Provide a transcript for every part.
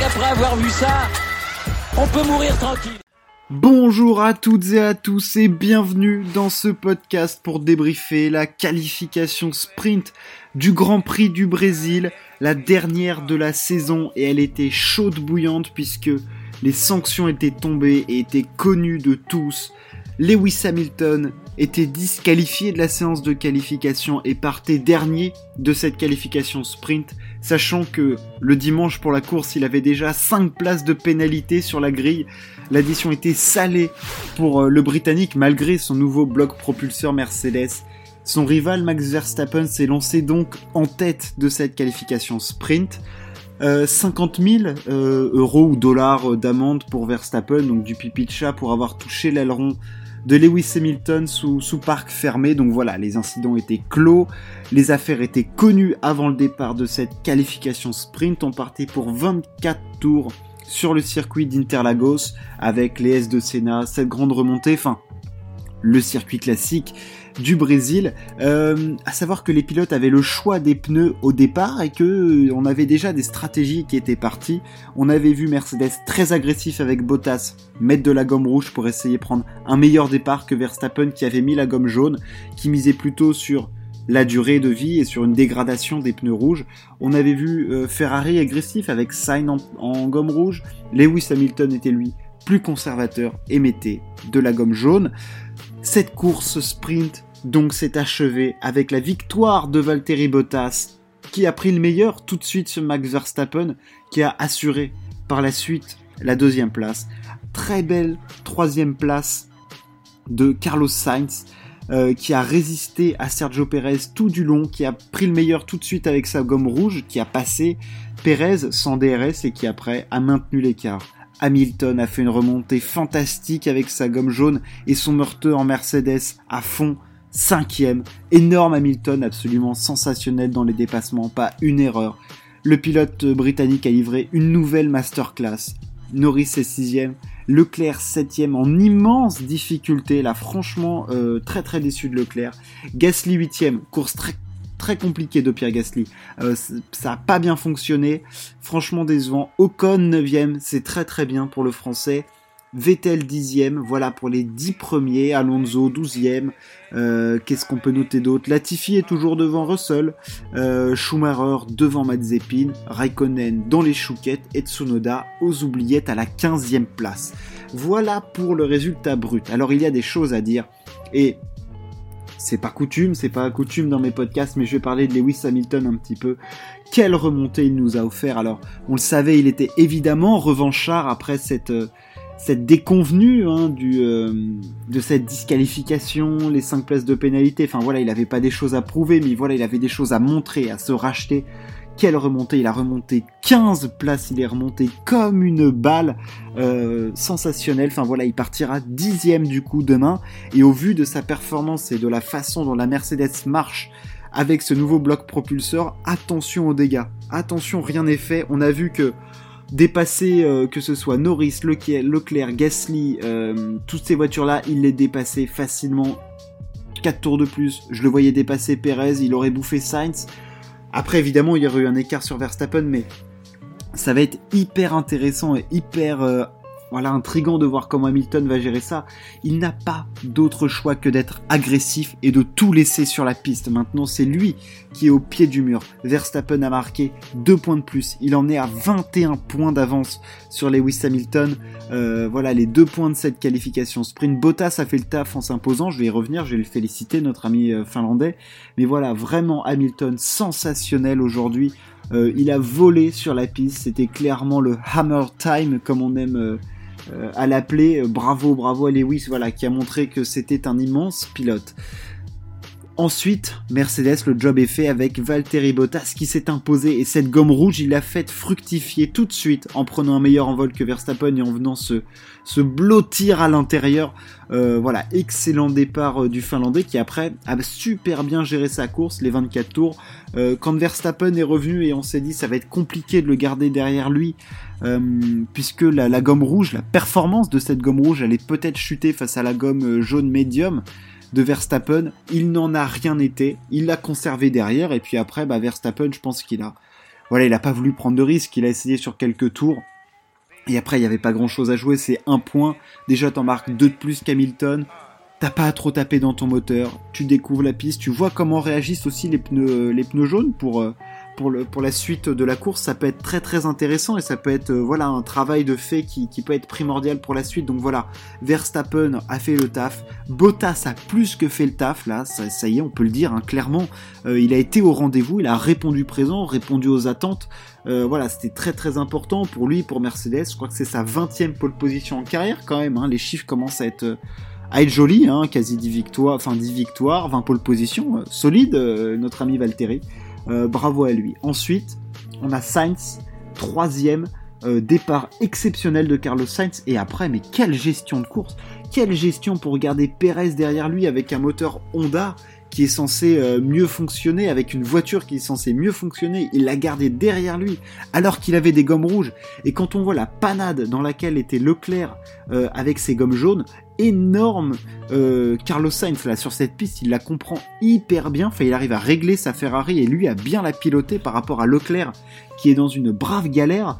avoir vu ça, on peut mourir tranquille. Bonjour à toutes et à tous et bienvenue dans ce podcast pour débriefer la qualification sprint du Grand Prix du Brésil, la dernière de la saison et elle était chaude bouillante puisque les sanctions étaient tombées et étaient connues de tous. Lewis Hamilton était disqualifié de la séance de qualification et partait dernier de cette qualification sprint, sachant que le dimanche pour la course, il avait déjà 5 places de pénalité sur la grille. L'addition était salée pour euh, le Britannique malgré son nouveau bloc propulseur Mercedes. Son rival Max Verstappen s'est lancé donc en tête de cette qualification sprint. 50 euh, 000 euh, euros ou dollars d'amende pour Verstappen, donc du pipi de chat pour avoir touché l'aileron de Lewis Hamilton sous, sous parc fermé. Donc voilà, les incidents étaient clos, les affaires étaient connues avant le départ de cette qualification sprint. On partait pour 24 tours sur le circuit d'Interlagos avec les S de Senna, cette grande remontée, enfin le circuit classique du Brésil. Euh, à savoir que les pilotes avaient le choix des pneus au départ et que euh, on avait déjà des stratégies qui étaient parties. On avait vu Mercedes très agressif avec Bottas mettre de la gomme rouge pour essayer de prendre un meilleur départ que Verstappen qui avait mis la gomme jaune, qui misait plutôt sur la durée de vie et sur une dégradation des pneus rouges. On avait vu euh, Ferrari agressif avec Sainz en, en gomme rouge. Lewis Hamilton était lui plus conservateur et mettait de la gomme jaune. Cette course sprint donc s'est achevée avec la victoire de Valtteri Bottas qui a pris le meilleur tout de suite sur Max Verstappen qui a assuré par la suite la deuxième place. Très belle troisième place de Carlos Sainz euh, qui a résisté à Sergio Perez tout du long, qui a pris le meilleur tout de suite avec sa gomme rouge, qui a passé Perez sans DRS et qui après a maintenu l'écart. Hamilton a fait une remontée fantastique avec sa gomme jaune et son meurtre en Mercedes à fond. Cinquième, énorme Hamilton, absolument sensationnel dans les dépassements, pas une erreur. Le pilote britannique a livré une nouvelle masterclass. Norris est sixième, Leclerc septième en immense difficulté, là franchement euh, très très déçu de Leclerc. Gasly huitième, course très très compliqué de Pierre Gasly. Euh, ça n'a pas bien fonctionné. Franchement décevant. Ocon 9ème, c'est très très bien pour le français. Vettel 10ème, voilà pour les 10 premiers. Alonso 12ème. Euh, qu'est-ce qu'on peut noter d'autre? Latifi est toujours devant Russell. Euh, Schumacher devant Mazepin. Raikkonen dans les chouquettes. Et Tsunoda aux oubliettes à la 15e place. Voilà pour le résultat brut. Alors il y a des choses à dire. Et c'est pas coutume, c'est pas coutume dans mes podcasts, mais je vais parler de Lewis Hamilton un petit peu. Quelle remontée il nous a offert. Alors, on le savait, il était évidemment revanchard après cette, euh, cette déconvenue hein, du, euh, de cette disqualification, les 5 places de pénalité. Enfin voilà, il avait pas des choses à prouver, mais voilà, il avait des choses à montrer, à se racheter. Quelle remontée Il a remonté 15 places, il est remonté comme une balle euh, sensationnelle. Enfin voilà, il partira dixième du coup demain. Et au vu de sa performance et de la façon dont la Mercedes marche avec ce nouveau bloc propulseur, attention aux dégâts. Attention, rien n'est fait. On a vu que dépasser euh, que ce soit Norris, Leclerc, Gasly, euh, toutes ces voitures-là, il les dépassait facilement. 4 tours de plus, je le voyais dépasser Perez, il aurait bouffé Sainz. Après, évidemment, il y aurait eu un écart sur Verstappen, mais ça va être hyper intéressant et hyper euh, voilà, intrigant de voir comment Hamilton va gérer ça. Il n'a pas d'autre choix que d'être agressif et de tout laisser sur la piste. Maintenant, c'est lui qui est au pied du mur. Verstappen a marqué deux points de plus. Il en est à 21 points d'avance sur Lewis Hamilton. Euh, voilà, les deux points de cette qualification sprint. Bottas a fait le taf en s'imposant. Je vais y revenir. Je vais le féliciter, notre ami euh, finlandais. Mais voilà, vraiment Hamilton sensationnel aujourd'hui. Euh, il a volé sur la piste. C'était clairement le hammer time, comme on aime à l'appeler. Euh, bravo, bravo à Lewis, voilà, qui a montré que c'était un immense pilote. Ensuite, Mercedes, le job est fait avec Valtteri Bottas qui s'est imposé et cette gomme rouge, il l'a fait fructifier tout de suite en prenant un meilleur envol que Verstappen et en venant se, blottir à l'intérieur. Euh, voilà, excellent départ du Finlandais qui après a super bien géré sa course, les 24 tours. quand Verstappen est revenu et on s'est dit ça va être compliqué de le garder derrière lui euh, puisque la, gomme rouge, la performance de cette gomme rouge allait peut-être chuter face à la gomme euh, jaune médium de Verstappen. Il n'en a rien été, il l'a conservé derrière, et puis après, bah, Verstappen, je pense qu'il a voilà, il a pas voulu prendre de risques, il a essayé sur quelques tours. Et après, il n'y avait pas grand chose à jouer, c'est un point. Déjà, t'en marques deux de plus qu'Hamilton. T'as pas à trop taper dans ton moteur. Tu découvres la piste, tu vois comment réagissent aussi les pneus, les pneus jaunes pour, euh, pour, la suite de la course. Ça peut être très très intéressant et ça peut être euh, voilà un travail de fait qui, peut être primordial pour la suite. Donc voilà, Verstappen a fait le taf. Bottas a plus que fait le taf là. Ça, y est, on peut le dire hein, clairement. Euh, il a été au rendez-vous, il a répondu présent, répondu aux attentes. Euh, voilà, c'était très très important pour lui, pour Mercedes. Je crois que c'est sa 20e pole position en carrière quand même. Hein. Les chiffres commencent à être, à être jolis, hein. quasi 10 victoires, enfin 10 victoires, 20 pole positions, solide, notre ami Valtteri. Bravo à lui. Ensuite, on a Sainz, troisième, départ exceptionnel de Carlos Sainz. Et après, mais quelle gestion de course Quelle gestion pour garder Perez derrière lui avec un moteur Honda qui est censé euh, mieux fonctionner, avec une voiture qui est censée mieux fonctionner, il l'a gardé derrière lui, alors qu'il avait des gommes rouges. Et quand on voit la panade dans laquelle était Leclerc euh, avec ses gommes jaunes, énorme euh, Carlos Sainz là sur cette piste, il la comprend hyper bien, enfin il arrive à régler sa Ferrari et lui a bien la piloter par rapport à Leclerc qui est dans une brave galère,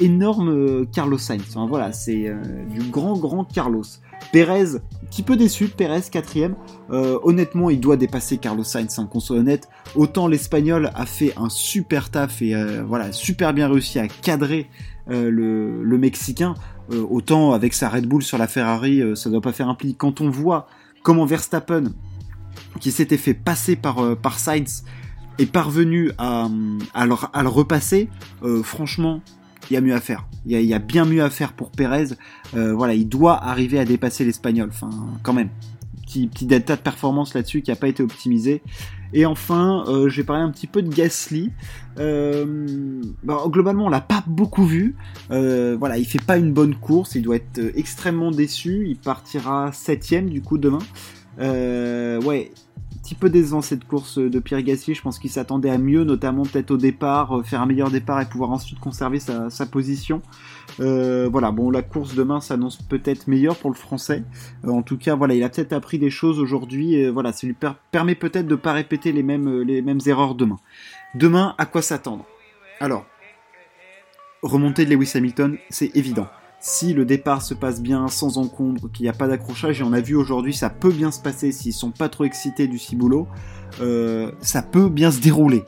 énorme Carlos Sainz. Voilà, c'est du grand grand Carlos. Perez, un petit peu déçu, Perez quatrième. Euh, honnêtement, il doit dépasser Carlos Sainz, hein, qu'on soit honnête. Autant l'Espagnol a fait un super taf et euh, voilà, super bien réussi à cadrer euh, le, Mexicain. autant avec sa Red Bull sur la Ferrari, ça doit pas faire un pli. Quand on voit comment Verstappen, qui s'était fait passer par, Sainz, est parvenu à, le, repasser, franchement, il y a mieux à faire. Il y a, bien mieux à faire pour Perez. Euh, voilà, il doit arriver à dépasser l'Espagnol. Enfin, quand même. Petit, petit delta de performance là-dessus qui n'a pas été optimisé. Et enfin, euh, je vais parler un petit peu de Gasly. Euh, bah, globalement, on l'a pas beaucoup vu. voilà, il fait pas une bonne course. Il doit être extrêmement déçu. Il partira septième du coup demain. ouais, petit peu décevant cette course de Pierre Gasly. Je pense qu'il s'attendait à mieux, notamment peut-être au départ, euh, faire un meilleur départ et pouvoir ensuite conserver sa, position. Euh, voilà, bon, la course demain s'annonce peut-être meilleure pour le français. Euh, en tout cas, voilà, il a peut-être appris des choses aujourd'hui. voilà, ça lui permet peut-être de ne pas répéter les mêmes, les mêmes erreurs demain. Demain, à quoi s'attendre? Alors, remonter de Lewis Hamilton, c'est évident si le départ se passe bien, sans encombre, qu'il n'y a pas d'accrochage, et on a vu aujourd'hui, ça peut bien se passer s'ils sont pas trop excités du ciboulot, euh, ça peut bien se dérouler.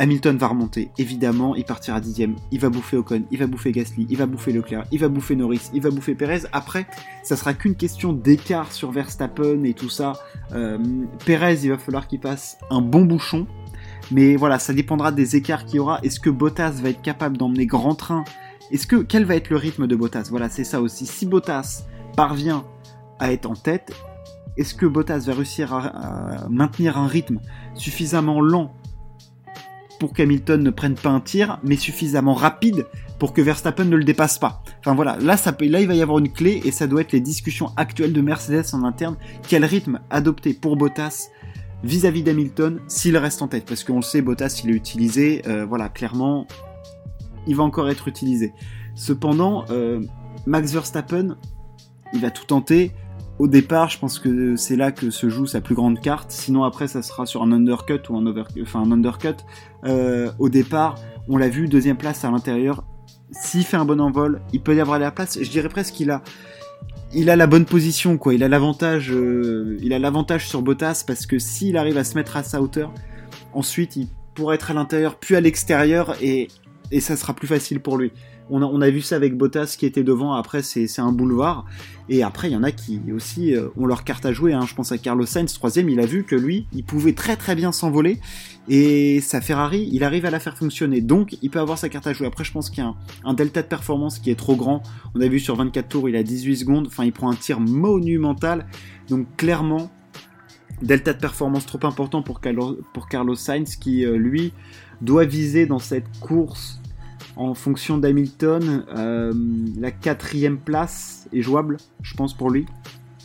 Hamilton va remonter, évidemment, il partira dixième, il va bouffer Ocon, il va bouffer Gasly, il va bouffer Leclerc, il va bouffer Norris, il va bouffer Perez. Après, ça sera qu'une question d'écart sur Verstappen et tout ça. Euh, Perez, il va falloir qu'il passe un bon bouchon, mais voilà, ça dépendra des écarts qu'il y aura. Est-ce que Bottas va être capable d'emmener grand train est-ce que quel va être le rythme de Bottas? Voilà, c'est ça aussi. Si Bottas parvient à être en tête, est-ce que Bottas va réussir à, maintenir un rythme suffisamment lent pour qu'Hamilton ne prenne pas un tir, mais suffisamment rapide pour que Verstappen ne le dépasse pas? Enfin voilà, là, ça là il va y avoir une clé et ça doit être les discussions actuelles de Mercedes en interne. Quel rythme adopter pour Bottas vis-à-vis d'Hamilton s'il reste en tête? Parce qu'on le sait, Bottas il est utilisé, euh, voilà, clairement, il va encore être utilisé. Cependant, euh, Max Verstappen, il va tout tenter. Au départ, je pense que c'est là que se joue sa plus grande carte. Sinon, après, ça sera sur un undercut ou un, over... enfin, un undercut. Euh, au départ, on l'a vu, deuxième place à l'intérieur. S'il fait un bon envol, il peut y avoir la place. Je dirais presque qu'il a, il a la bonne position, quoi. Il a l'avantage, euh, il a l'avantage sur Bottas parce que s'il arrive à se mettre à sa hauteur, ensuite il pourrait être à l'intérieur puis à l'extérieur et et ça sera plus facile pour lui. On a, on a vu ça avec Bottas qui était devant, après c'est un boulevard. Et après, il y en a qui aussi euh, ont leur carte à jouer. Hein. Je pense à Carlos Sainz, troisième, il a vu que lui, il pouvait très très bien s'envoler. Et sa Ferrari, il arrive à la faire fonctionner. Donc, il peut avoir sa carte à jouer. Après, je pense qu'il y a un, delta de performance qui est trop grand. On a vu sur 24 tours, il a 18 secondes. Enfin, il prend un tir monumental. Donc, clairement, delta de performance trop important pour Carlos, pour Carlos Sainz qui, euh, lui, doit viser dans cette course en fonction d'Hamilton. Euh, la quatrième place est jouable, je pense, pour lui.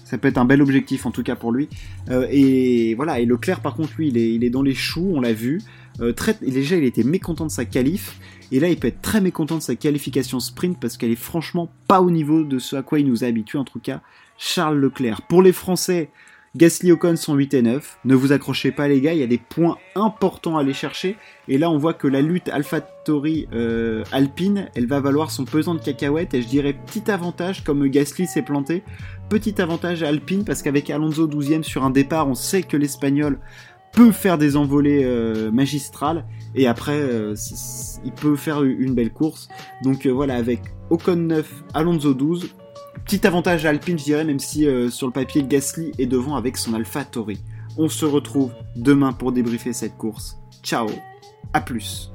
Ça peut être un bel objectif en tout cas pour lui. Euh, et voilà, et Leclerc par contre lui il est, il est dans les choux, on l'a vu. Euh, très, déjà il était mécontent de sa qualif. Et là il peut être très mécontent de sa qualification sprint parce qu'elle est franchement pas au niveau de ce à quoi il nous a habitué en tout cas Charles Leclerc. Pour les Français, Gasly Ocon sont 8 et 9. Ne vous accrochez pas les gars, il y a des points importants à aller chercher. Et là on voit que la lutte AlphaTauri euh, Alpine, elle va valoir son pesant de cacahuètes. Et je dirais petit avantage comme Gasly s'est planté. Petit avantage à Alpine parce qu'avec Alonso 12ème sur un départ, on sait que l'Espagnol peut faire des envolées euh, magistrales et après euh, il peut faire une belle course. Donc euh, voilà, avec Ocon 9, Alonso 12, petit avantage à Alpine je dirais, même si sur le papier Gasly est devant avec son Alpha Tori. On se retrouve demain pour débriefer cette course. Ciao, à plus.